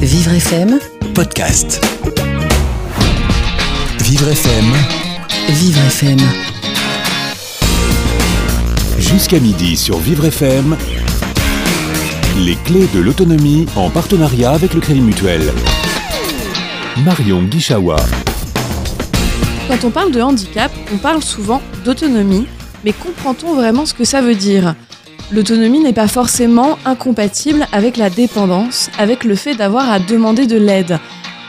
Vivre FM, podcast. Vivre FM, Vivre FM. jusqu'à midi sur Vivre FM. Les clés de l'autonomie en partenariat avec le Crédit Mutuel. Marion Guichawa. Quand on parle de handicap, on parle souvent d'autonomie, mais comprend-on vraiment ce que ça veut dire? L'autonomie n'est pas forcément incompatible avec la dépendance, avec le fait d'avoir à demander de l'aide.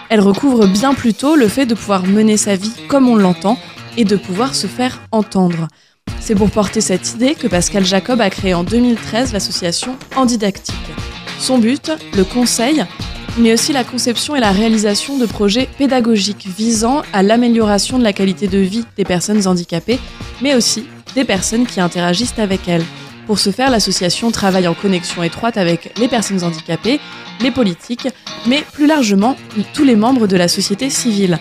Elle recouvre bien plutôt le fait de pouvoir mener sa vie comme on l'entend et de pouvoir se faire entendre. C'est pour porter cette idée que Pascal Jacob a créé en 2013 l'association Handidactique. Son but, le conseil, mais aussi la conception et la réalisation de projets pédagogiques visant à l'amélioration de la qualité de vie des personnes handicapées, mais aussi des personnes qui interagissent avec elles. Pour ce faire, l'association travaille en connexion étroite avec les personnes handicapées, les politiques, mais plus largement tous les membres de la société civile.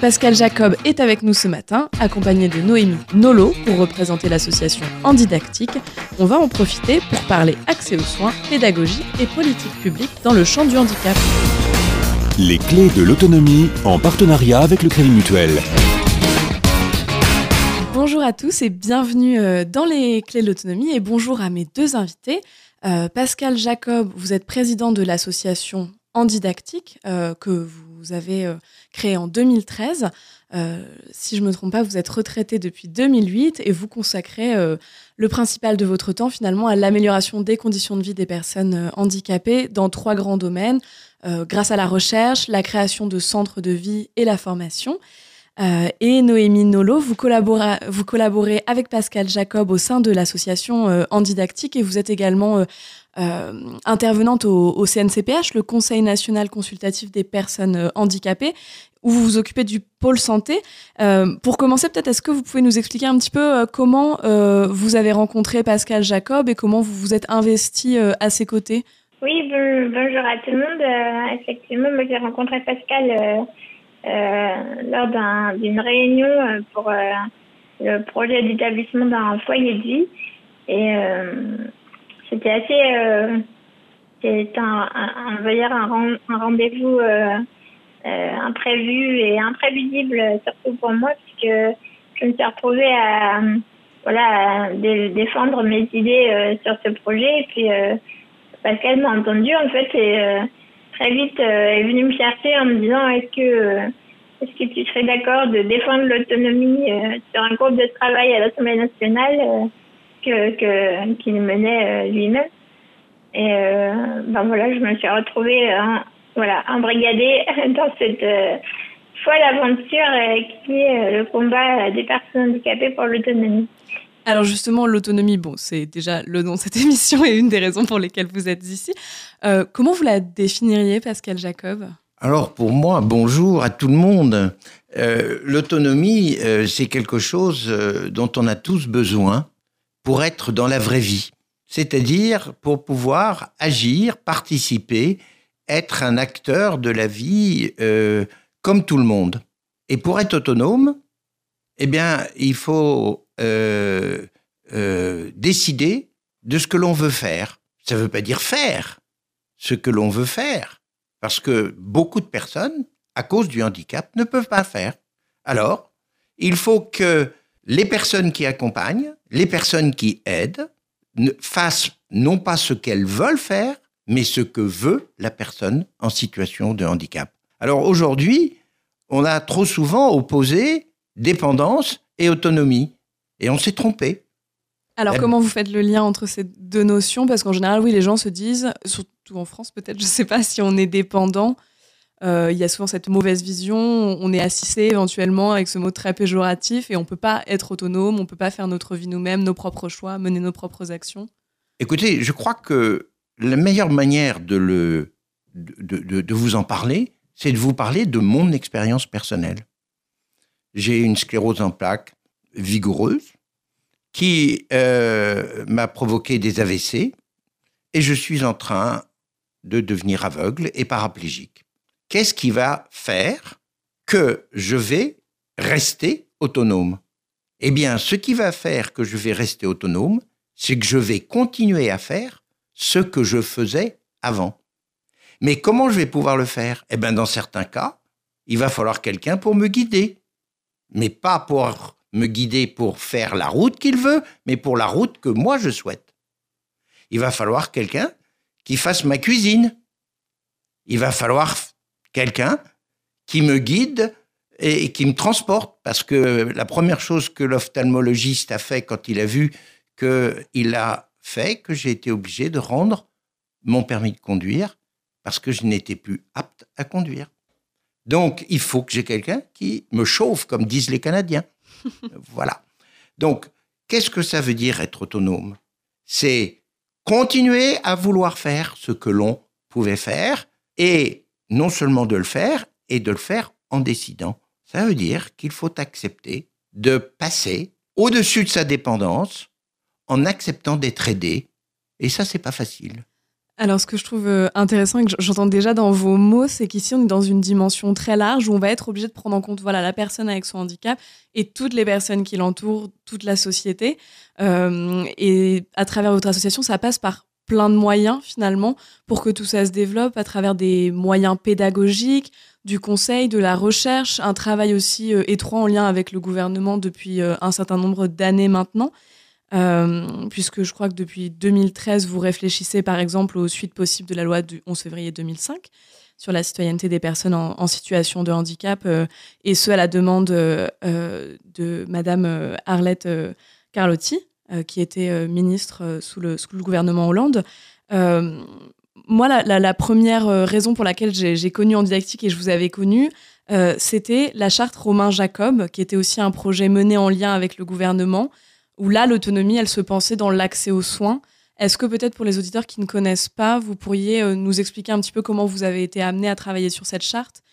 Pascal Jacob est avec nous ce matin, accompagné de Noémie Nolo pour représenter l'association Handidactique. On va en profiter pour parler accès aux soins, pédagogie et politique publique dans le champ du handicap. Les clés de l'autonomie en partenariat avec le Crédit Mutuel. Bonjour à tous et bienvenue euh, dans les clés de l'autonomie et bonjour à mes deux invités. Euh, Pascal Jacob, vous êtes président de l'association Handidactique euh, que vous avez créée en 2013. Euh, si je ne me trompe pas, vous êtes retraité depuis 2008 et vous consacrez le principal de votre temps finalement à l'amélioration des conditions de vie des personnes handicapées dans trois grands domaines, grâce à la recherche, la création de centres de vie et la formation. Euh, et Noémie Nolo, vous collaborez, vous avec Pascal Jacob au sein de l'association euh, et vous êtes également euh, euh, intervenante au, CNCPH, le Conseil national consultatif des personnes handicapées, où vous vous occupez du pôle santé. Pour commencer, peut-être, est-ce que vous pouvez nous expliquer un petit peu comment vous avez rencontré Pascal Jacob et comment vous vous êtes investi à ses côtés? Oui, bon- bonjour à tout le monde. Effectivement, moi j'ai rencontré Pascal lors d'un- d'une réunion euh, pour euh, le projet d'établissement d'un foyer de vie. Et euh, c'était assez. Euh, c'est un, on va dire un, ren- un rendez-vous euh, euh, imprévu et imprévisible, euh, surtout pour moi, puisque je me suis retrouvée à, voilà, défendre mes idées euh, sur ce projet. Et puis. euh, Pascal m'a entendu en fait et euh, très vite euh, est venu me chercher en me disant est-ce que euh, est-ce que tu serais d'accord de défendre l'autonomie euh, sur un groupe de travail à l'Assemblée nationale que qu'il menait lui-même? Et ben voilà je me suis retrouvée euh, voilà embrigadée dans cette folle aventure qui est le combat des personnes handicapées pour l'autonomie. Alors justement, l'autonomie, bon, c'est déjà le nom de cette émission et une des raisons pour lesquelles vous êtes ici. Euh, comment vous la définiriez, Pascal Jacob? Alors pour moi, bonjour à tout le monde. Euh, L'autonomie, euh, c'est quelque chose dont on a tous besoin pour être dans la vraie vie. C'est-à-dire pour pouvoir agir, participer, être un acteur de la vie comme tout le monde. Et pour être autonome, eh bien, il faut euh, euh, décider de ce que l'on veut faire. Ça ne veut pas dire faire ce que l'on veut faire parce que beaucoup de personnes, à cause du handicap, ne peuvent pas faire. Alors, il faut que les personnes qui accompagnent, les personnes qui aident, fassent non pas ce qu'elles veulent faire, mais ce que veut la personne en situation de handicap. Alors aujourd'hui, on a trop souvent opposé dépendance et autonomie, et on s'est trompé. Alors Eh comment vous faites le lien entre ces deux notions? Parce qu'en général, oui, les gens se disent, surtout en France peut-être, je ne sais pas si on est dépendant, euh, il y a souvent cette mauvaise vision, on est assisté éventuellement avec ce mot très péjoratif et on ne peut pas être autonome, on ne peut pas faire notre vie nous-mêmes, nos propres choix, mener nos propres actions. Écoutez, je crois que la meilleure manière de, le, de, de- de vous en parler, c'est de vous parler de mon expérience personnelle. J'ai une sclérose en plaques vigoureuse qui euh, m'a provoqué des AVC et je suis en train de devenir aveugle et paraplégique. Qu'est-ce qui va faire que je vais rester autonome? Eh bien, ce qui va faire que je vais rester autonome, c'est que je vais continuer à faire ce que je faisais avant. Mais comment je vais pouvoir le faire? Eh bien, dans certains cas, il va falloir quelqu'un pour me guider. Mais pas pour me guider pour faire la route qu'il veut, mais pour la route que moi je souhaite. Il va falloir quelqu'un qui fasse ma cuisine. Il va falloir quelqu'un qui me guide et qui me transporte. Parce que la première chose que l'ophtalmologiste a fait quand il a vu qu'il a fait que j'ai été obligé de rendre mon permis de conduire parce que je n'étais plus apte à conduire. Donc, il faut que j'ai quelqu'un qui me chauffe, comme disent les Canadiens. voilà. Donc, qu'est-ce que ça veut dire être autonome? C'est continuer à vouloir faire ce que l'on pouvait faire et non seulement de le faire, et de le faire en décidant. Ça veut dire qu'il faut accepter de passer au-dessus de sa dépendance en acceptant d'être aidé. Et ça, c'est pas facile. Alors, ce que je trouve euh, intéressant et que j'entends déjà dans vos mots, c'est qu'ici, on est dans une dimension très large où on va être obligé de prendre en compte voilà, la personne avec son handicap et toutes les personnes qui l'entourent, toute la société. Euh, et à travers votre association, ça passe par plein de moyens finalement pour que tout ça se développe à travers des moyens pédagogiques, du conseil, de la recherche, un travail aussi euh, étroit en lien avec le gouvernement depuis un certain nombre d'années maintenant. Euh, puisque je crois que depuis 2013, vous réfléchissez par exemple aux suites possibles de la loi du 11 février 2005 sur la citoyenneté des personnes en, situation de handicap, euh, et ce à la demande euh, de Madame Arlette Carlotti, qui était ministre sous le, gouvernement Hollande. moi, la, la, première raison pour laquelle j'ai connu en didactique et je vous avais connu, c'était la charte Romain Jacob, qui était aussi un projet mené en lien avec le gouvernement, où là, l'autonomie, elle se pensait dans l'accès aux soins. Est-ce que peut-être pour les auditeurs qui ne connaissent pas, vous pourriez euh, nous expliquer un petit peu comment vous avez été amené à travailler sur cette charte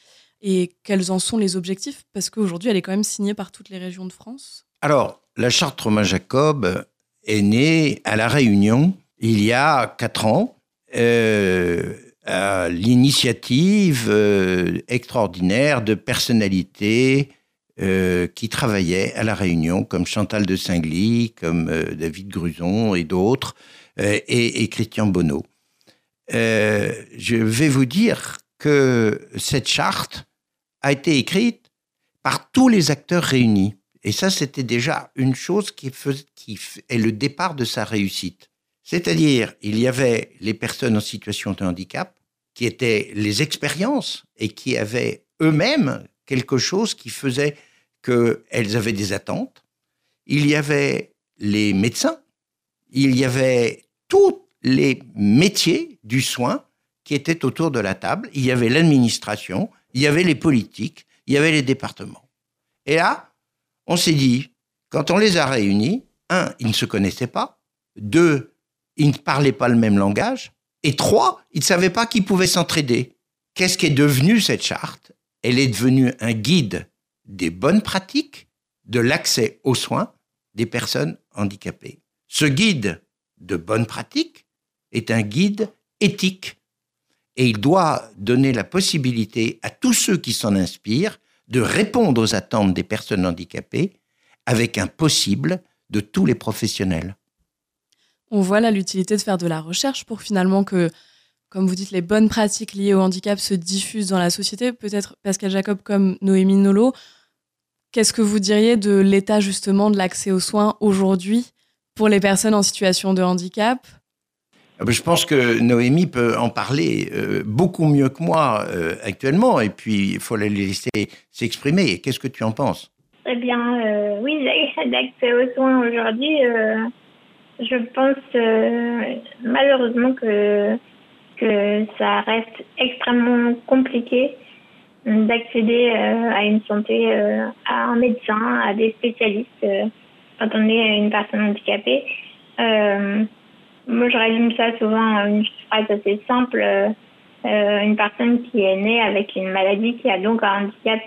et quels en sont les objectifs? Parce qu'aujourd'hui, elle est quand même signée par toutes les régions de France. Alors, la charte Romain Jacob est née à La Réunion il y a quatre ans. Euh, à l'initiative euh, extraordinaire de personnalités euh, qui travaillaient à La Réunion, comme Chantal de Singly, comme euh, David Gruson et d'autres, euh, et, Christian Bonneau. je vais vous dire que cette charte a été écrite par tous les acteurs réunis. Et ça, c'était déjà une chose qui, qui est le départ de sa réussite. C'est-à-dire, il y avait les personnes en situation de handicap, qui étaient les expériences et qui avaient eux-mêmes quelque chose qui faisait qu'elles avaient des attentes. Il y avait les médecins, il y avait tous les métiers du soin qui étaient autour de la table. Il y avait l'administration, il y avait les politiques, il y avait les départements. Et là, on s'est dit, quand on les a réunis, un, ils ne se connaissaient pas, deux, ils ne parlaient pas le même langage, et trois, ils ne savaient pas qu'ils pouvaient s'entraider. Qu'est-ce qui est devenu cette charte? Elle est devenue un guide des bonnes pratiques de l'accès aux soins des personnes handicapées. Ce guide de bonnes pratiques est un guide éthique et il doit donner la possibilité à tous ceux qui s'en inspirent de répondre aux attentes des personnes handicapées avec un possible de tous les professionnels. On voit là l'utilité de faire de la recherche pour finalement que, comme vous dites, les bonnes pratiques liées au handicap se diffusent dans la société. Peut-être Pascal Jacob comme Noémie Nolo, Qu'est-ce que vous diriez de l'état justement de l'accès aux soins aujourd'hui pour les personnes en situation de handicap? Ah ben, je pense que Noémie peut en parler euh, beaucoup mieux que moi euh, actuellement, et puis il faut la laisser s'exprimer. Qu'est-ce que tu en penses? Eh bien, euh, oui, l'accès aux soins aujourd'hui, je pense malheureusement que, que ça reste extrêmement compliqué d'accéder euh, à une santé, euh, à un médecin, à des spécialistes euh, quand on est une personne handicapée. moi, je résume ça souvent à une phrase assez simple. une personne qui est née avec une maladie, qui a donc un handicap,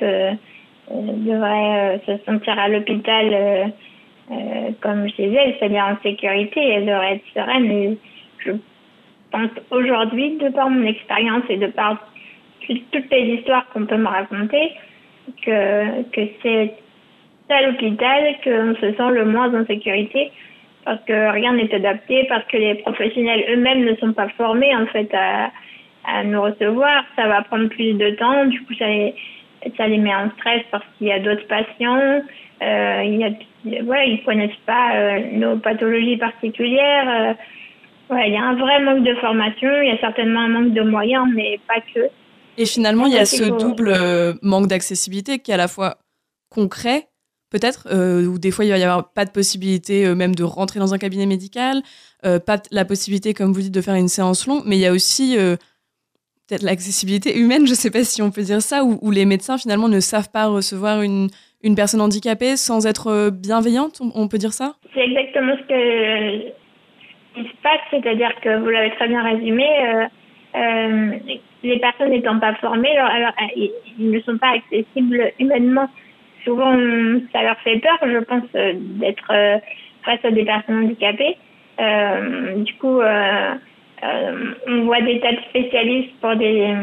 devrait se sentir à l'hôpital, comme je disais, c'est-à-dire en sécurité, elle devrait être sereine. Et je pense aujourd'hui, de par mon expérience et de par toutes les histoires qu'on peut me raconter, que, que c'est à l'hôpital qu'on se sent le moins en sécurité parce que rien n'est adapté, parce que les professionnels eux-mêmes ne sont pas formés en fait à, à nous recevoir. Ça va prendre plus de temps. Du coup, ça les, ça les met en stress parce qu'il y a d'autres patients. Euh, il voilà, ils connaissent pas euh, nos pathologies particulières. Euh, il y a un vrai manque de formation. Il y a certainement un manque de moyens, mais pas que. Et finalement, il y a ce double euh, manque d'accessibilité qui est à la fois concret, peut-être, euh, où des fois il va y avoir pas de possibilité euh, même de rentrer dans un cabinet médical, euh, pas la possibilité, comme vous dites, de faire une séance longue, mais il y a aussi peut-être l'accessibilité humaine, je sais pas si on peut dire ça, où, où, les médecins finalement ne savent pas recevoir une, une personne handicapée sans être bienveillante, on, on peut dire ça? C'est exactement ce que il se passe, c'est-à-dire que vous l'avez très bien résumé. Euh, euh, les personnes n'étant pas formées, alors, alors, ils ne sont pas accessibles humainement. Souvent, ça leur fait peur, je pense, d'être face à des personnes handicapées. Euh, du coup, euh, euh, on voit des tas de spécialistes pour des.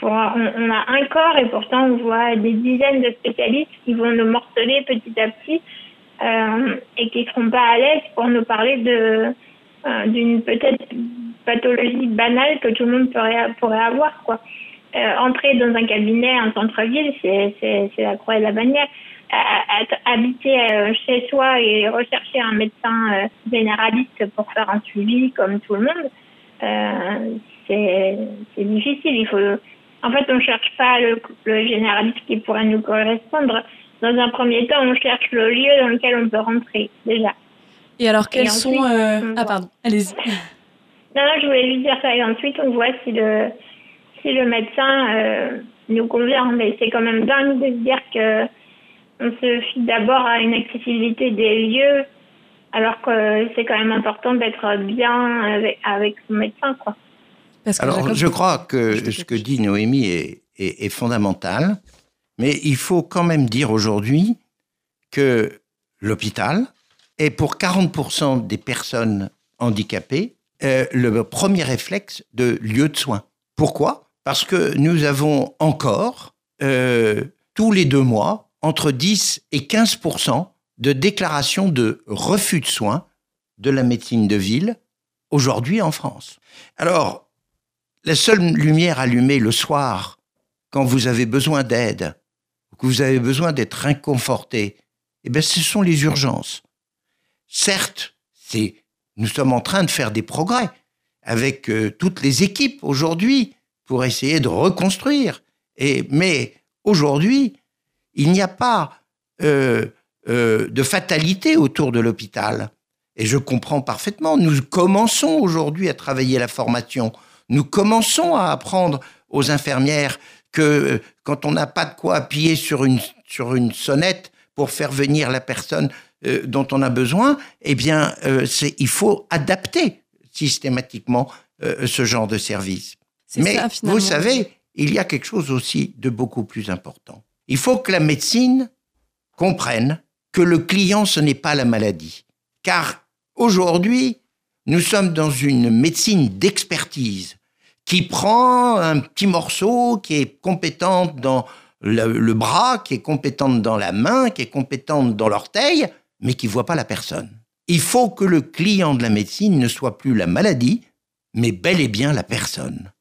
Pour, on, on, a un corps et pourtant on voit des dizaines de spécialistes qui vont nous morceler petit à petit et qui ne seront pas à l'aise pour nous parler de d'une peut-être pathologie banale que tout le monde pourrait, pourrait avoir. Quoi. Euh, entrer dans un cabinet en centre-ville, c'est la croix et la bannière. À, habiter euh, chez soi et rechercher un médecin euh, généraliste pour faire un suivi comme tout le monde, euh, c'est difficile. Il faut, en fait, on ne cherche pas le, le, généraliste qui pourrait nous correspondre. Dans un premier temps, on cherche le lieu dans lequel on peut rentrer, déjà. Et alors, quels et ensuite, sont... Ah, pardon, allez-y. Non, non, je voulais lui dire ça. Et ensuite, on voit si le, si le médecin euh, nous convient. Mais c'est quand même dingue de se dire que on se fie d'abord à une accessibilité des lieux, alors que c'est quand même important d'être bien avec, avec son médecin, quoi. Parce que alors, je crois que je ce que dit Noémie est, est, est, fondamental, mais il faut quand même dire aujourd'hui que l'hôpital est pour 40% des personnes handicapées euh, le premier réflexe de lieu de soins. Pourquoi? Parce que nous avons encore, euh, tous les deux mois, entre 10 et 15% de déclarations de refus de soins de la médecine de ville aujourd'hui en France. Alors, la seule lumière allumée le soir, quand vous avez besoin d'aide, que vous avez besoin d'être inconforté, eh bien, ce sont les urgences. Certes, nous sommes en train de faire des progrès avec euh, toutes les équipes aujourd'hui pour essayer de reconstruire. Mais aujourd'hui, il n'y a pas euh, euh, de fatalité autour de l'hôpital. Et je comprends parfaitement. Nous commençons aujourd'hui à travailler la formation. Nous commençons à apprendre aux infirmières que quand on n'a pas de quoi appuyer sur une sonnette pour faire venir la personne euh, dont on a besoin, eh bien, euh, il faut adapter systématiquement euh, ce genre de service. Mais ça, vous savez, il y a quelque chose aussi de beaucoup plus important. Il faut que la médecine comprenne que le client, ce n'est pas la maladie. Car aujourd'hui, nous sommes dans une médecine d'expertise qui prend un petit morceau, qui est compétente dans le, le, bras, qui est compétente dans la main, qui est compétente dans l'orteil, mais qui ne voit pas la personne. Il faut que le client de la médecine ne soit plus la maladie, mais bel et bien la personne.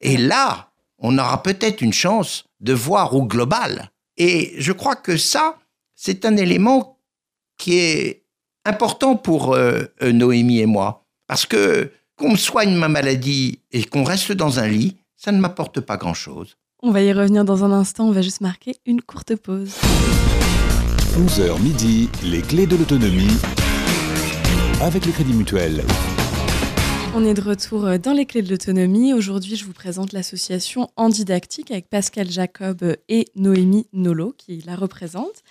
Et là, on aura peut-être une chance de voir au global. Et je crois que ça, c'est un élément qui est important pour euh, euh Noémie et moi. Parce que qu'on soigne ma maladie et qu'on reste dans un lit, ça ne m'apporte pas grand-chose. On va y revenir dans un instant, on va juste marquer une courte pause. 11h midi, les clés de l'autonomie avec le Crédit Mutuel. On est de retour dans les clés de l'autonomie. Aujourd'hui, je vous présente l'association Handidactique avec Pascal Jacob et Noémie Nolo qui la représente.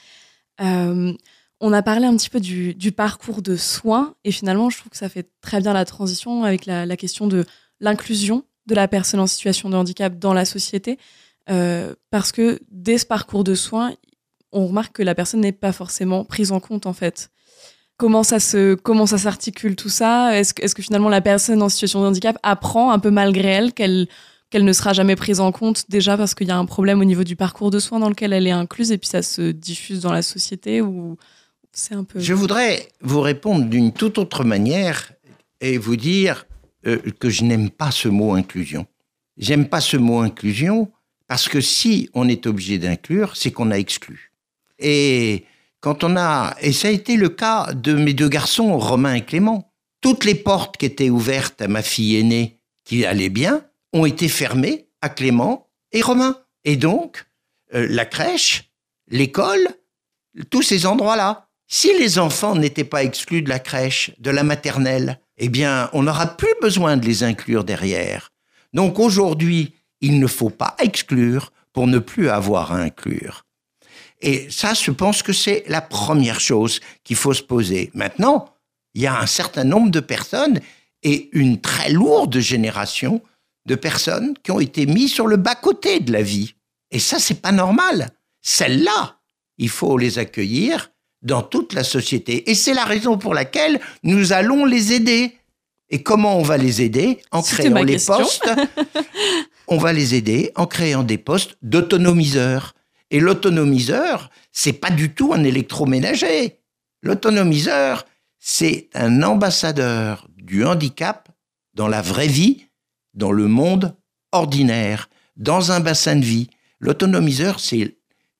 Euh, on a parlé un petit peu du, parcours de soins et finalement, je trouve que ça fait très bien la transition avec la, la question de l'inclusion de la personne en situation de handicap dans la société. Euh, parce que dès ce parcours de soins, on remarque que la personne n'est pas forcément prise en compte en fait. Comment ça se comment ça s'articule tout ça? Est-ce que, que finalement la personne en situation de handicap apprend un peu malgré elle qu'elle qu'elle ne sera jamais prise en compte? Déjà parce qu'il y a un problème au niveau du parcours de soins dans lequel elle est incluse et puis ça se diffuse dans la société ou c'est un peu Je voudrais vous répondre d'une toute autre manière et vous dire euh, que je n'aime pas ce mot inclusion. j'aime pas ce mot inclusion, parce que si on est obligé d'inclure, c'est qu'on a exclu. Et quand on a, et ça a été le cas de mes deux garçons, Romain et Clément, toutes les portes qui étaient ouvertes à ma fille aînée, qui allait bien, ont été fermées à Clément et Romain. Et donc, euh, la crèche, l'école, tous ces endroits-là. Si les enfants n'étaient pas exclus de la crèche, de la maternelle, eh bien, on n'aura plus besoin de les inclure derrière. Donc aujourd'hui, il ne faut pas exclure pour ne plus avoir à inclure. Et ça, je pense que c'est la première chose qu'il faut se poser. Maintenant, il y a un certain nombre de personnes et une très lourde génération de personnes qui ont été mises sur le bas-côté de la vie. Et ça, c'est pas normal. Celles-là, il faut les accueillir dans toute la société. Et c'est la raison pour laquelle nous allons les aider. Et comment on va les aider En créant les postes. on va les aider en créant des postes d'autonomiseurs. Et l'autonomiseur, c'est pas du tout un électroménager. L'autonomiseur, c'est un ambassadeur du handicap dans la vraie vie, dans le monde ordinaire, dans un bassin de vie. L'autonomiseur, c'est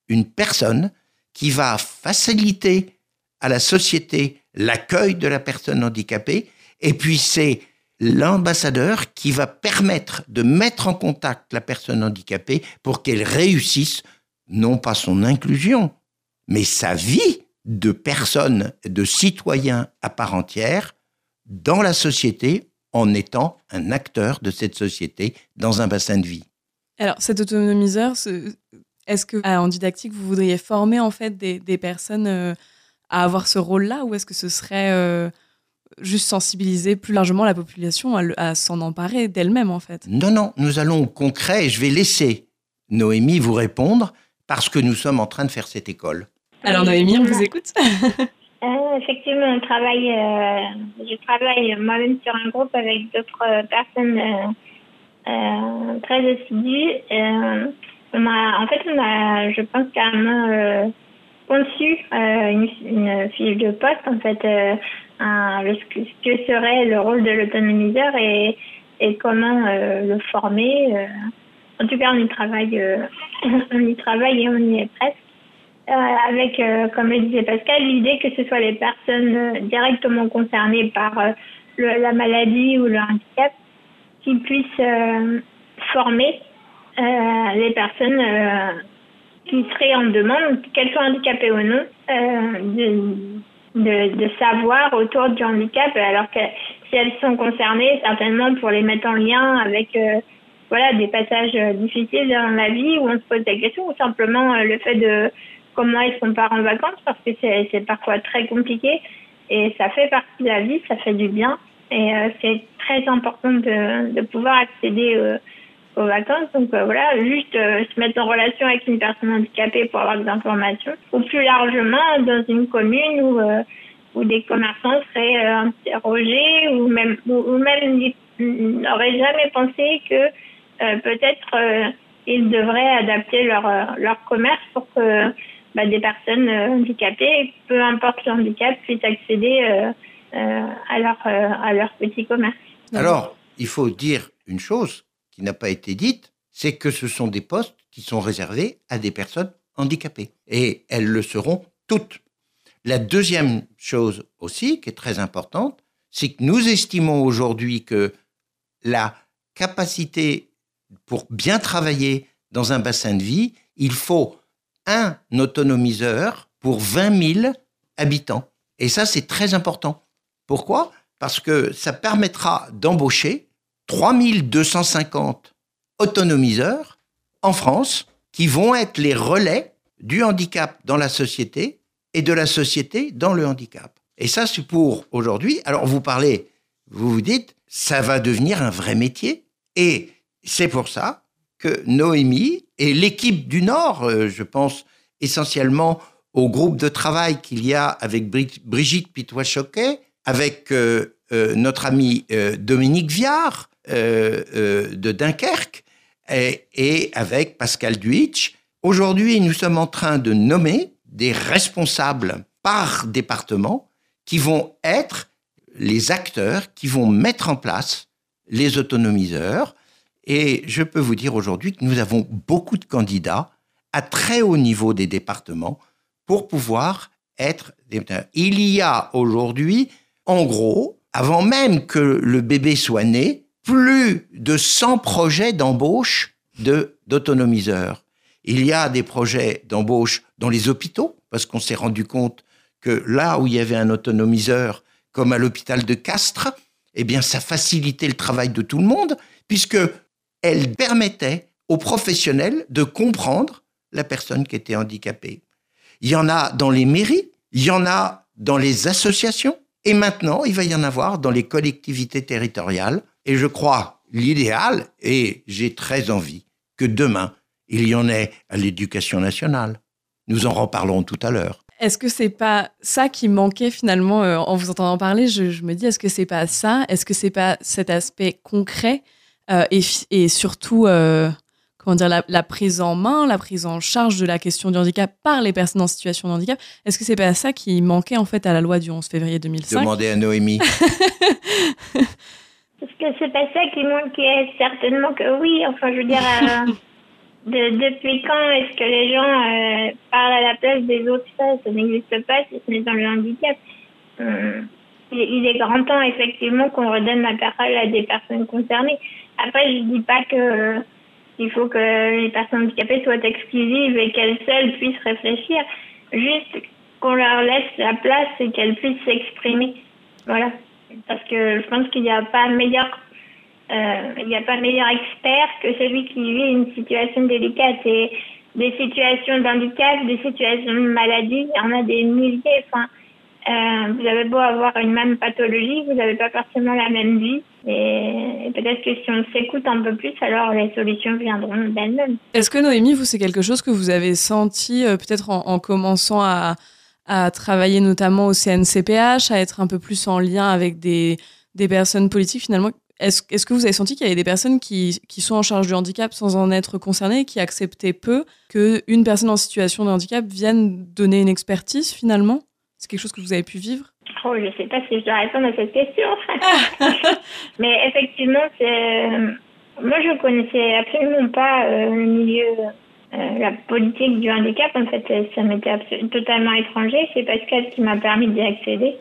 une personne qui va faciliter à la société l'accueil de la personne handicapée, et puis c'est l'ambassadeur qui va permettre de mettre en contact la personne handicapée pour qu'elle réussisse non pas son inclusion, mais sa vie de personne, de citoyen à part entière dans la société en étant un acteur de cette société dans un bassin de vie. Alors, cet autonomiseur, est-ce que en didactique, vous voudriez former en fait des, personnes euh, à avoir ce rôle-là ou est-ce que ce serait euh, juste sensibiliser plus largement la population à, à s'en emparer d'elle-même en fait? Non, non, nous allons au concret et je vais laisser Noémie vous répondre parce que nous sommes en train de faire cette école. Alors Noémie, on vous écoute. Euh, effectivement, on travaille, euh, je travaille moi-même sur un groupe avec d'autres personnes euh, très assidues. on a, en fait, on a, je pense, carrément conçu une, une, fiche de poste, en fait, un, le, ce que serait le rôle de l'autonomiseur et, et comment le former. En tout cas, on y travaille, euh, on y travaille et on y est presque. Euh, avec, euh, comme le disait Pascal, l'idée que ce soit les personnes directement concernées par la maladie ou le handicap qui puissent former les personnes qui seraient en demande, qu'elles soient handicapées ou non, de, de, de, savoir autour du handicap, alors que si elles sont concernées, certainement pour les mettre en lien avec voilà, des passages euh, difficiles dans la vie où on se pose des questions ou simplement euh, le fait de comment est-ce qu'on part en vacances parce que c'est parfois très compliqué et ça fait partie de la vie, ça fait du bien et euh, c'est très important de, pouvoir accéder aux vacances. Donc voilà, juste se mettre en relation avec une personne handicapée pour avoir des informations ou plus largement dans une commune où, où des commerçants seraient interrogés ou même, ou même n'auraient jamais pensé que peut-être euh, ils devraient adapter leur, euh, leur commerce pour que bah, des personnes handicapées, peu importe le handicap, puissent accéder à, leur, à leur petit commerce. Alors, il faut dire une chose qui n'a pas été dite, c'est que ce sont des postes qui sont réservés à des personnes handicapées. Et elles le seront toutes. La deuxième chose aussi, qui est très importante, c'est que nous estimons aujourd'hui que la capacité pour bien travailler dans un bassin de vie, il faut un autonomiseur pour 20 000 habitants. Et ça, c'est très important. Pourquoi? Parce que ça permettra d'embaucher 3 250 autonomiseurs en France qui vont être les relais du handicap dans la société et de la société dans le handicap. Et ça, c'est pour aujourd'hui. Alors, vous parlez, vous vous dites, ça va devenir un vrai métier. Et c'est pour ça que Noémie et l'équipe du Nord, euh, je pense essentiellement au groupe de travail qu'il y a avec Brigitte Pitois-Choquet, avec euh, euh, notre ami Dominique Viard de Dunkerque et, avec Pascal Duitch. Aujourd'hui, nous sommes en train de nommer des responsables par département qui vont être les acteurs qui vont mettre en place les autonomiseurs, Et je peux vous dire aujourd'hui que nous avons beaucoup de candidats à très haut niveau des départements pour pouvoir être Il y a aujourd'hui, en gros, avant même que le bébé soit né, plus de 100 projets d'embauche d'autonomiseurs. Il y a des projets d'embauche dans les hôpitaux, parce qu'on s'est rendu compte que là où il y avait un autonomiseur, comme à l'hôpital de Castres, eh bien, ça facilitait le travail de tout le monde, puisque elle permettait aux professionnels de comprendre la personne qui était handicapée. Il y en a dans les mairies, il y en a dans les associations, et maintenant, il va y en avoir dans les collectivités territoriales. Et je crois l'idéal, et j'ai très envie, que demain, il y en ait à l'éducation nationale. Nous en reparlerons tout à l'heure. Est-ce que c'est pas ça qui manquait finalement euh, en vous entendant parler? Je, me dis, est-ce que c'est pas ça? Est-ce que c'est pas cet aspect concret euh, et, surtout, euh, comment dire, la, prise en main, la prise en charge de la question du handicap par les personnes en situation de handicap Est-ce que c'est pas ça qui manquait en fait à la loi du 11 février 2005 Demandez à Noémie. Est-ce que c'est pas ça qui manquait? Certainement que oui. Enfin, je veux dire, depuis quand est-ce que les gens euh, parlent à la place des autres? Ça, ça n'existe pas si ce n'est dans le handicap. Hum, il est grand temps, effectivement, qu'on redonne la parole à des personnes concernées. Après, je dis pas que euh, il faut que les personnes handicapées soient exclusives et qu'elles seules puissent réfléchir. Juste qu'on leur laisse la place et qu'elles puissent s'exprimer. Voilà. Parce que je pense qu'il n'y a pas meilleur euh, il n'y a pas meilleur expert que celui qui vit une situation délicate. Et des situations d'handicap, des situations de maladie, il y en a des milliers. Enfin, euh, vous avez beau avoir une même pathologie, vous n'avez pas forcément la même vie. Et, peut-être que si on s'écoute un peu plus, alors les solutions viendront d'elles-mêmes. Est-ce que Noémie, vous, c'est quelque chose que vous avez senti euh, peut-être en, commençant à, travailler notamment au CNCPH, à être un peu plus en lien avec des, personnes politiques finalement? Est-ce, est que vous avez senti qu'il y avait des personnes qui, qui, sont en charge du handicap sans en être concernées, qui acceptaient peu qu'une personne en situation de handicap vienne donner une expertise finalement? C'est quelque chose que vous avez pu vivre? Oh, je ne sais pas si je dois répondre à cette question. Mais effectivement, c'est... moi je ne connaissais absolument pas euh, le milieu, euh, la politique du handicap. En fait, ça m'était totalement étranger. C'est Pascal qui m'a permis d'y accéder.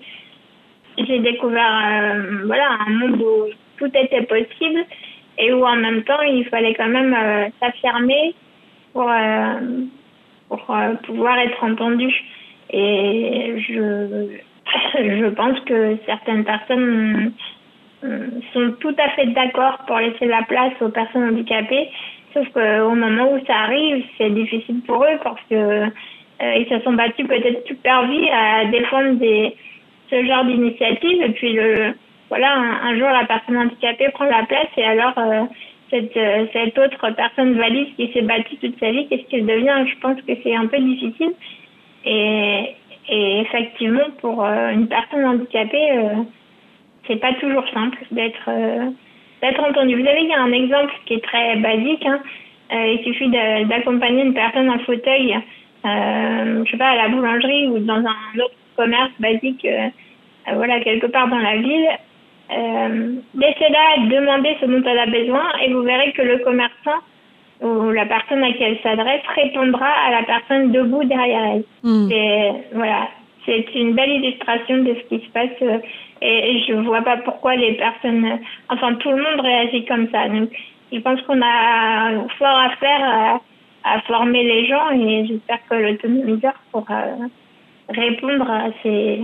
J'ai découvert euh, voilà, un monde où tout était possible et où en même temps il fallait quand même euh, s'affirmer pour, euh, pour euh, pouvoir être entendu. Et je, je pense que certaines personnes sont tout à fait d'accord pour laisser la place aux personnes handicapées, sauf qu'au moment où ça arrive, c'est difficile pour eux parce que ils se sont battus peut-être toute leur vie à défendre ce genre d'initiative. Et puis le, voilà, un, jour la personne handicapée prend la place et alors euh, cette, euh, cette autre personne valide qui s'est battue toute sa vie, qu'est-ce qu'elle devient? Je pense que c'est un peu difficile. Et, et effectivement, pour euh, une personne handicapée, c'est pas toujours simple d'être d'être entendu. Vous avez un exemple qui est très basique. Hein. il suffit d'accompagner une personne en fauteuil, je sais pas, à la boulangerie ou dans un autre commerce basique, voilà, quelque part dans la ville. Euh, Laissez-la demander ce dont elle a besoin et vous verrez que le commerçant ou la personne à qui elle s'adresse répondra à la personne debout derrière elle. Et voilà, c'est une belle illustration de ce qui se passe euh, et, je vois pas pourquoi les personnes, enfin tout le monde réagit comme ça. Donc je pense qu'on a fort à faire à, à, former les gens et j'espère que l'autonomiseur pourra répondre à ces,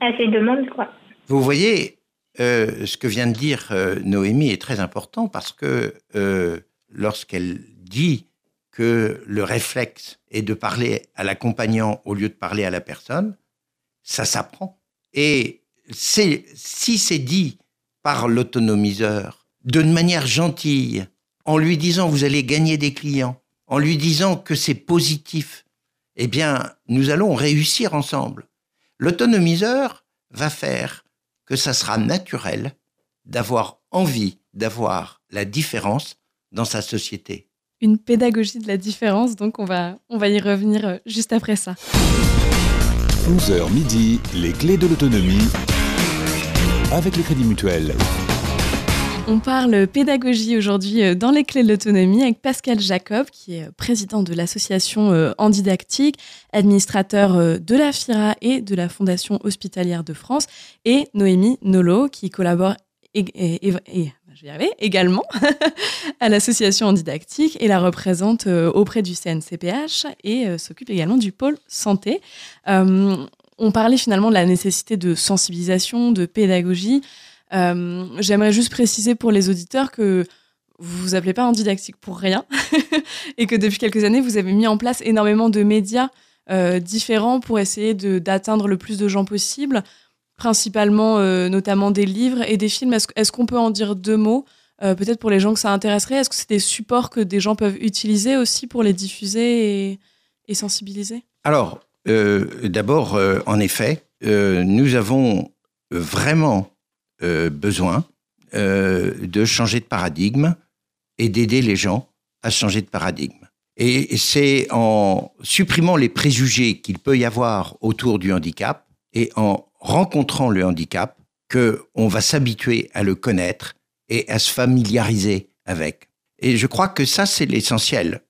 à ces demandes. Quoi. Vous voyez, euh, ce que vient de dire euh, Noémie est très important parce que euh, lorsqu'elle dit que le réflexe est de parler à l'accompagnant au lieu de parler à la personne, ça s'apprend. Et si c'est dit par l'autonomiseur de manière gentille, en lui disant vous allez gagner des clients, en lui disant que c'est positif, eh bien, nous allons réussir ensemble. L'autonomiseur va faire que ça sera naturel d'avoir envie d'avoir la différence dans sa société. Une pédagogie de la différence, donc on va, on va y revenir euh, juste après ça. 11h midi, les clés de l'autonomie avec le Crédit Mutuel. On parle pédagogie aujourd'hui euh, dans les clés de l'autonomie avec Pascal Jacob, qui est euh, président de l'association euh, Didactique, administrateur de la FIRA et de la Fondation hospitalière de France, et Noémie Nolo, qui collabore et, je vais également à l'association en didactique et la représente auprès du CNCPH et s'occupe également du pôle santé. on parlait finalement de la nécessité de sensibilisation, de pédagogie. Euh, j'aimerais juste préciser pour les auditeurs que vous vous appelez pas en didactique pour rien et que depuis quelques années, vous avez mis en place énormément de médias euh, différents pour essayer d'atteindre le plus de gens possible, principalement euh, notamment des livres et des films. Est-ce qu'on peut en dire deux mots Peut-être pour les gens que ça intéresserait? Est-ce que c'est des supports que des gens peuvent utiliser aussi pour les diffuser et, sensibiliser? Alors, d'abord, en effet, nous avons vraiment euh, besoin euh, de changer de paradigme et d'aider les gens à changer de paradigme. Et c'est en supprimant les préjugés qu'il peut y avoir autour du handicap et en rencontrant le handicap que on va s'habituer à le connaître et à se familiariser avec. Et je crois que ça, c'est l'essentiel.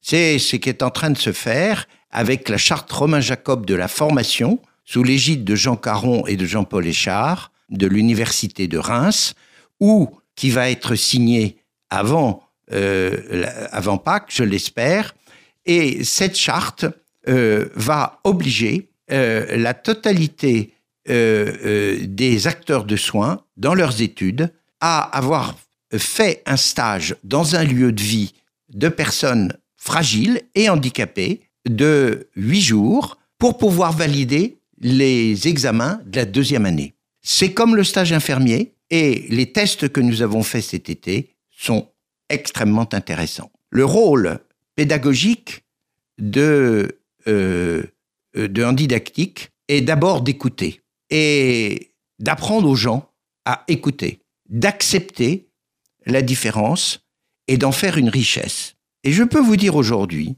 C'est ce qui est en train de se faire avec la charte Romain Jacob de la formation, sous l'égide de Jean Caron et de Jean-Paul Échard, de l'université de Reims, ou qui va être signé avant, euh, avant Pâques, je l'espère. Et cette charte euh, va obliger euh, la totalité des acteurs de soins dans leurs études à avoir fait un stage dans un lieu de vie de personnes fragiles et handicapées de huit jours pour pouvoir valider les examens de la deuxième année. C'est comme le stage infirmier et les tests que nous avons faits cet été sont extrêmement intéressants. Le rôle pédagogique de, euh, de un didactique est d'abord d'écouter et d'apprendre aux gens à écouter, d'accepter la différence et d'en faire une richesse. Et je peux vous dire aujourd'hui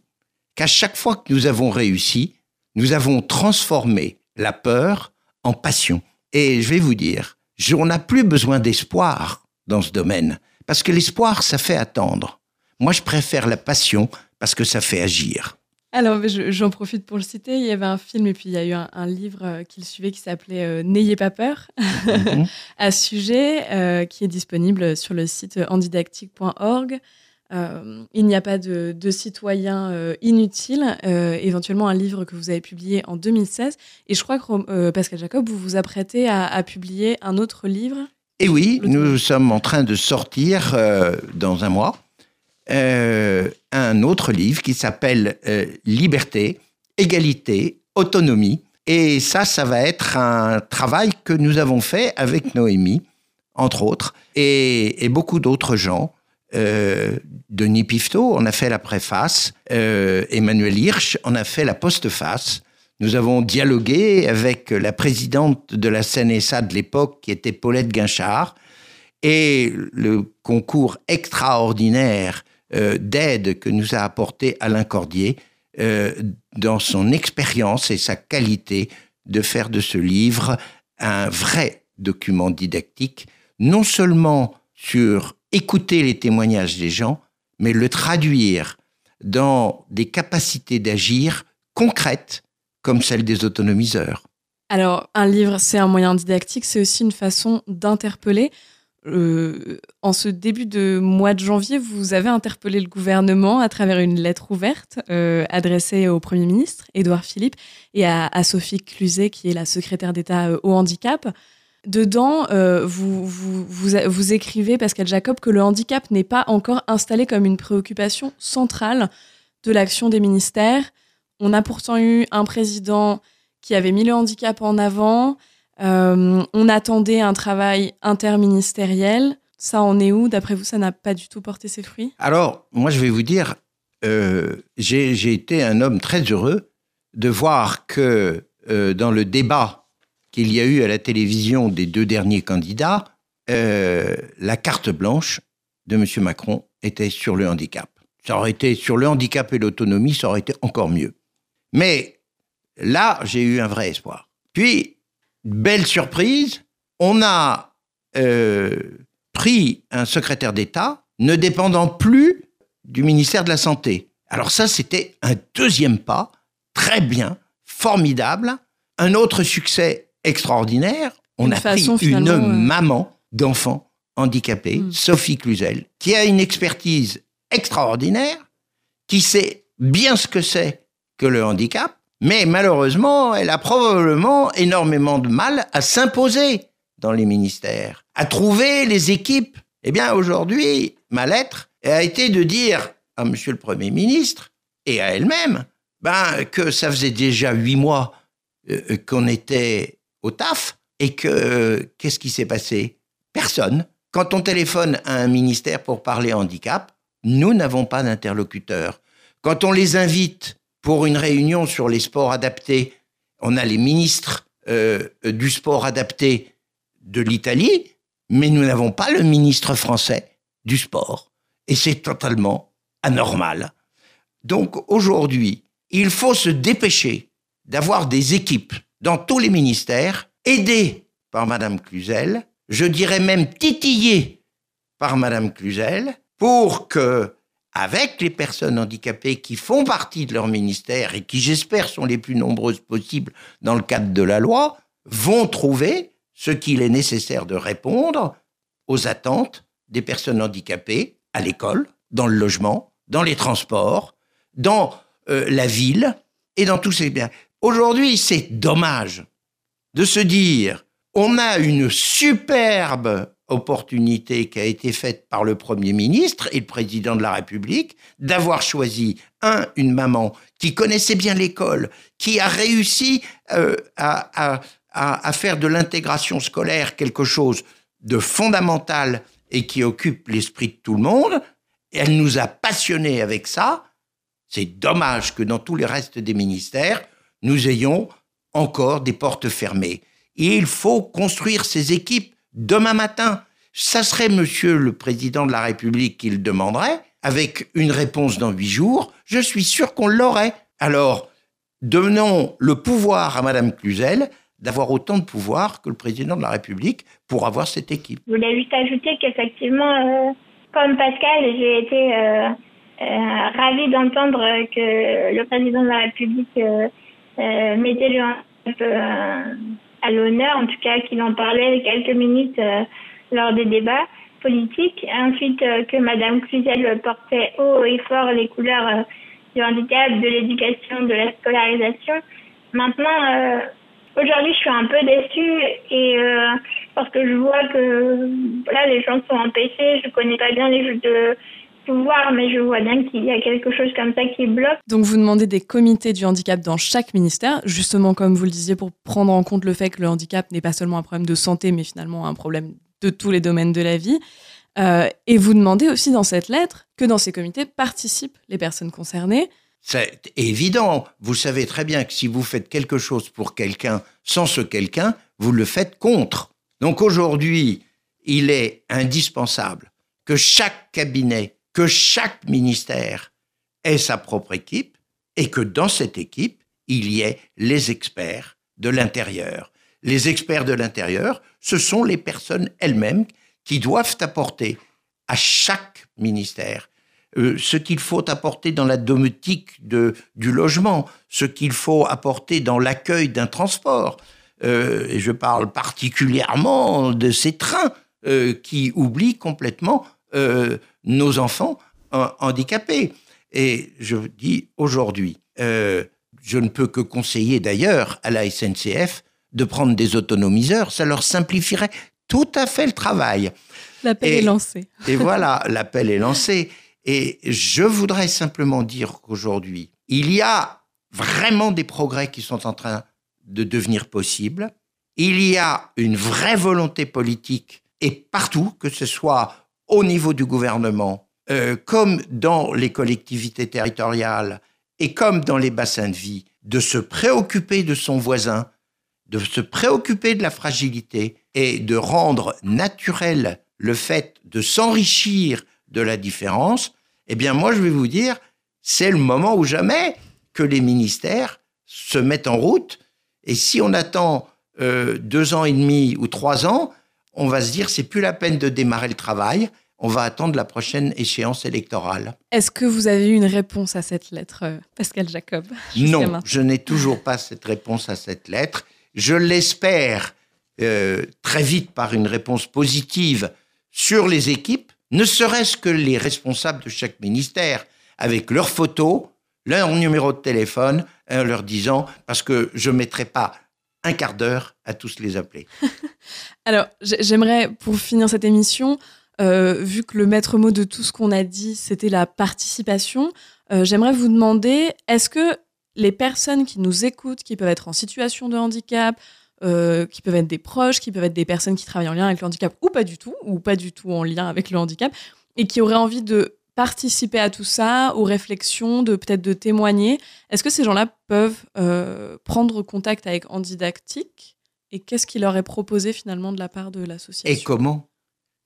qu'à chaque fois que nous avons réussi, nous avons transformé la peur en passion. Et je vais vous dire, on n'a plus besoin d'espoir dans ce domaine, parce que l'espoir, ça fait attendre. Moi, je préfère la passion parce que ça fait agir. Alors, j'en profite pour le citer. Il y avait un film et puis il y a eu un, livre euh, qui le suivait qui s'appelait euh, N'ayez pas peur mhm. à ce sujet, euh, qui est disponible sur le site andidactique.org. Euh, il n'y a pas de, citoyen euh, inutile, euh, éventuellement un livre que vous avez publié en 2016. Et je crois que Pascal Jacob, vous vous apprêtez à, publier un autre livre. Et oui, nous sommes en train de sortir dans un mois un autre livre qui s'appelle Liberté, égalité, autonomie. Et ça, ça va être un travail que nous avons fait avec Noémie, entre autres, et beaucoup d'autres gens euh, Denis Pifto on a fait la préface, euh, Emmanuel Hirsch on a fait la postface. Nous avons dialogué avec la présidente de la CNSA de l'époque, qui était Paulette Guinchard, et le concours extraordinaire euh, d'aide que nous a apporté Alain Cordier dans son expérience et sa qualité de faire de ce livre un vrai document didactique, non seulement sur écouter les témoignages des gens, mais le traduire dans des capacités d'agir concrètes comme celles des autonomiseurs. Alors, un livre, c'est un moyen didactique, c'est aussi une façon d'interpeller. Euh, en ce début de mois de janvier, vous avez interpellé le gouvernement à travers une lettre ouverte euh, adressée au Premier ministre, Édouard Philippe, et à, Sophie Cluzet, qui est la secrétaire d'État euh, au handicap. Dedans, vous, écrivez, Pascal Jacob, que le handicap n'est pas encore installé comme une préoccupation centrale de l'action des ministères. On a pourtant eu un président qui avait mis le handicap en avant. Euh, on attendait un travail interministériel. Ça en est où? D'après vous, ça n'a pas du tout porté ses fruits? Alors, moi, je vais vous dire, euh, j'ai été un homme très heureux de voir que dans le débat qu'il y a eu à la télévision des deux derniers candidats, euh, la carte blanche de M. Macron était sur le handicap. Ça aurait été sur le handicap et l'autonomie, ça aurait été encore mieux. Mais là, j'ai eu un vrai espoir. Puis, belle surprise, on a euh, pris un secrétaire d'État ne dépendant plus du ministère de la Santé. Alors ça, c'était un deuxième pas, très bien, formidable. Un autre succès extraordinaire, on a pris une euh, maman d'enfant handicapée, hmm. Sophie Cluzel, qui a une expertise extraordinaire, qui sait bien ce que c'est que le handicap, mais malheureusement, elle a probablement énormément de mal à s'imposer dans les ministères, à trouver les équipes. Eh bien, aujourd'hui, ma lettre a été de dire à Monsieur le Premier ministre et à elle-même ben, que ça faisait déjà huit mois euh, qu'on était au taf et que euh, qu'est-ce qui s'est passé? Personne. Quand on téléphone à un ministère pour parler handicap, nous n'avons pas d'interlocuteur. Quand on les invite pour une réunion sur les sports adaptés, on a les ministres euh, du sport adapté de l'Italie, mais nous n'avons pas le ministre français du sport. Et c'est totalement anormal. Donc aujourd'hui, il faut se dépêcher d'avoir des équipes dans tous les ministères, aidées par Madame Cluzel, je dirais même titillées par Madame Cluzel, pour que, avec les personnes handicapées qui font partie de leur ministère et qui, j'espère, sont les plus nombreuses possibles dans le cadre de la loi, vont trouver ce qu'il est nécessaire de répondre aux attentes des personnes handicapées à l'école, dans le logement, dans les transports, dans euh, la ville et dans tous ces biens. Aujourd'hui, c'est dommage de se dire, on a une superbe opportunité qui a été faite par le Premier ministre et le Président de la République d'avoir choisi, un, une maman qui connaissait bien l'école, qui a réussi euh, à, à, faire de l'intégration scolaire quelque chose de fondamental et qui occupe l'esprit de tout le monde. elle nous a passionnés avec ça. C'est dommage que dans tous les restes des ministères, nous ayons encore des portes fermées. Et il faut construire ces équipes demain matin. Ça serait Monsieur le Président de la République qui le demanderait, avec une réponse dans huit jours. Je suis sûr qu'on l'aurait. Alors, donnons le pouvoir à Madame Cluzel d'avoir autant de pouvoir que le président de la République pour avoir cette équipe. Je voulais juste ajouter qu'effectivement, euh, comme Pascal, j'ai été euh, euh, ravie d'entendre que le président de la République mettait le à l'honneur, en tout cas qu'il en parlait quelques minutes lors des débats politiques. Ensuite, que Madame Cluzel portait haut et fort les couleurs du handicap, de l'éducation, de la scolarisation. Maintenant, Aujourd'hui, je suis un peu déçue et euh, parce que je vois que là, les gens sont empêchés. Je connais pas bien les jeux de pouvoir, mais je vois bien qu'il y a quelque chose comme ça qui bloque. Donc, vous demandez des comités du handicap dans chaque ministère, justement, comme vous le disiez, pour prendre en compte le fait que le handicap n'est pas seulement un problème de santé, mais finalement un problème de tous les domaines de la vie. Euh, et vous demandez aussi dans cette lettre que dans ces comités participent les personnes concernées. C'est évident. Vous savez très bien que si vous faites quelque chose pour quelqu'un sans ce quelqu'un, vous le faites contre. Donc aujourd'hui, il est indispensable que chaque cabinet, que chaque ministère ait sa propre équipe et que dans cette équipe, il y ait les experts de l'intérieur. Les experts de l'intérieur, ce sont les personnes elles-mêmes qui doivent apporter à chaque ministère euh, ce qu'il faut apporter dans la domotique du logement, ce qu'il faut apporter dans l'accueil d'un transport. Euh, je parle particulièrement de ces trains euh, qui oublient complètement nos enfants handicapés. Et je dis aujourd'hui, je ne peux que conseiller d'ailleurs à la SNCF de prendre des autonomiseurs, ça leur simplifierait tout à fait le travail. L'appel est lancé. et voilà, l'appel est lancé. Et je voudrais simplement dire qu'aujourd'hui, il y a vraiment des progrès qui sont en train de devenir possibles. Il y a une vraie volonté politique et partout, que ce soit au niveau du gouvernement, euh, comme dans les collectivités territoriales et comme dans les bassins de vie, de se préoccuper de son voisin, de se préoccuper de la fragilité et de rendre naturel le fait de s'enrichir de la différence, eh bien moi je vais vous dire, c'est le moment ou jamais que les ministères se mettent en route. Et si on attend euh, deux ans et demi ou trois ans, on va se dire c'est plus la peine de démarrer le travail, on va attendre la prochaine échéance électorale. Est-ce que vous avez eu une réponse à cette lettre, euh, Pascal Jacob Non, je n'ai toujours pas cette réponse à cette lettre. Je l'espère euh, très vite par une réponse positive sur les équipes, ne serait-ce que les responsables de chaque ministère, avec leurs photos, leur numéro de téléphone, en leur disant, parce que je ne mettrai pas un quart d'heure à tous les appeler. Alors, j'aimerais, pour finir cette émission, euh, vu que le maître mot de tout ce qu'on a dit, c'était la participation, euh, j'aimerais vous demander, est-ce que les personnes qui nous écoutent, qui peuvent être en situation de handicap, euh, qui peuvent être des proches, qui peuvent être des personnes qui travaillent en lien avec le handicap ou pas du tout, ou pas du tout en lien avec le handicap, et qui auraient envie de participer à tout ça, aux réflexions, de peut-être de témoigner. Est-ce que ces gens-là peuvent prendre contact avec Handidactique et qu'est-ce qui leur est proposé finalement de la part de l'association Et comment?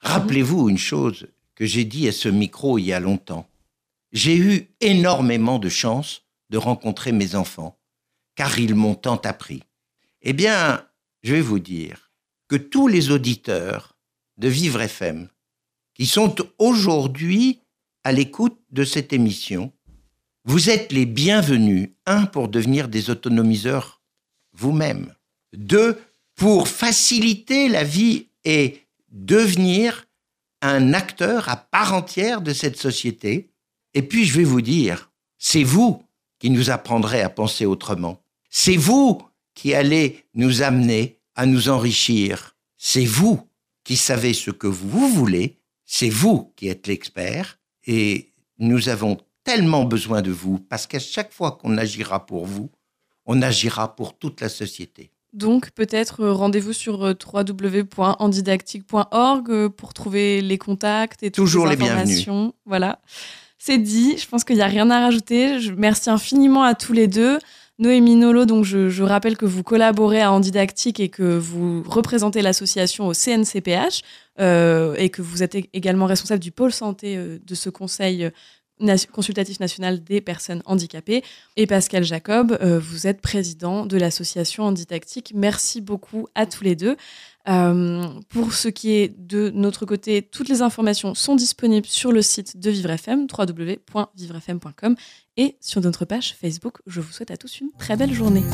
Rappelez-vous une chose que j'ai dit à ce micro il y a longtemps. J'ai eu énormément de chance de rencontrer mes enfants, car ils m'ont tant appris. Eh bien, je vais vous dire que tous les auditeurs de Vivre FM, qui sont aujourd'hui à l'écoute de cette émission. Vous êtes les bienvenus, un, pour devenir des autonomiseurs vous-même, deux, pour faciliter la vie et devenir un acteur à part entière de cette société. Et puis, je vais vous dire, c'est vous qui nous apprendrez à penser autrement. C'est vous qui allez nous amener à nous enrichir. C'est vous qui savez ce que vous voulez. C'est vous qui êtes l'expert. Et nous avons tellement besoin de vous parce qu'à chaque fois qu'on agira pour vous, on agira pour toute la société. Donc peut-être euh, rendez-vous sur euh, www.andidactique.org euh, pour trouver les contacts et toutes les informations. Bienvenus. Voilà. C'est dit, je pense qu'il n'y a rien à rajouter. Je merci infiniment à tous les deux. Noémie Nolo, donc je, rappelle que vous collaborez à Handidactique et que vous représentez l'association au CNCPH euh, et que vous êtes également responsable du pôle santé de ce conseil consultatif national des personnes handicapées. Et Pascal Jacob, vous êtes président de l'association Handidactique. Merci beaucoup à tous les deux. pour ce qui est de notre côté, toutes les informations sont disponibles sur le site de VivreFM, www.vivrefm.com et sur notre page Facebook. Je vous souhaite à tous une très belle journée.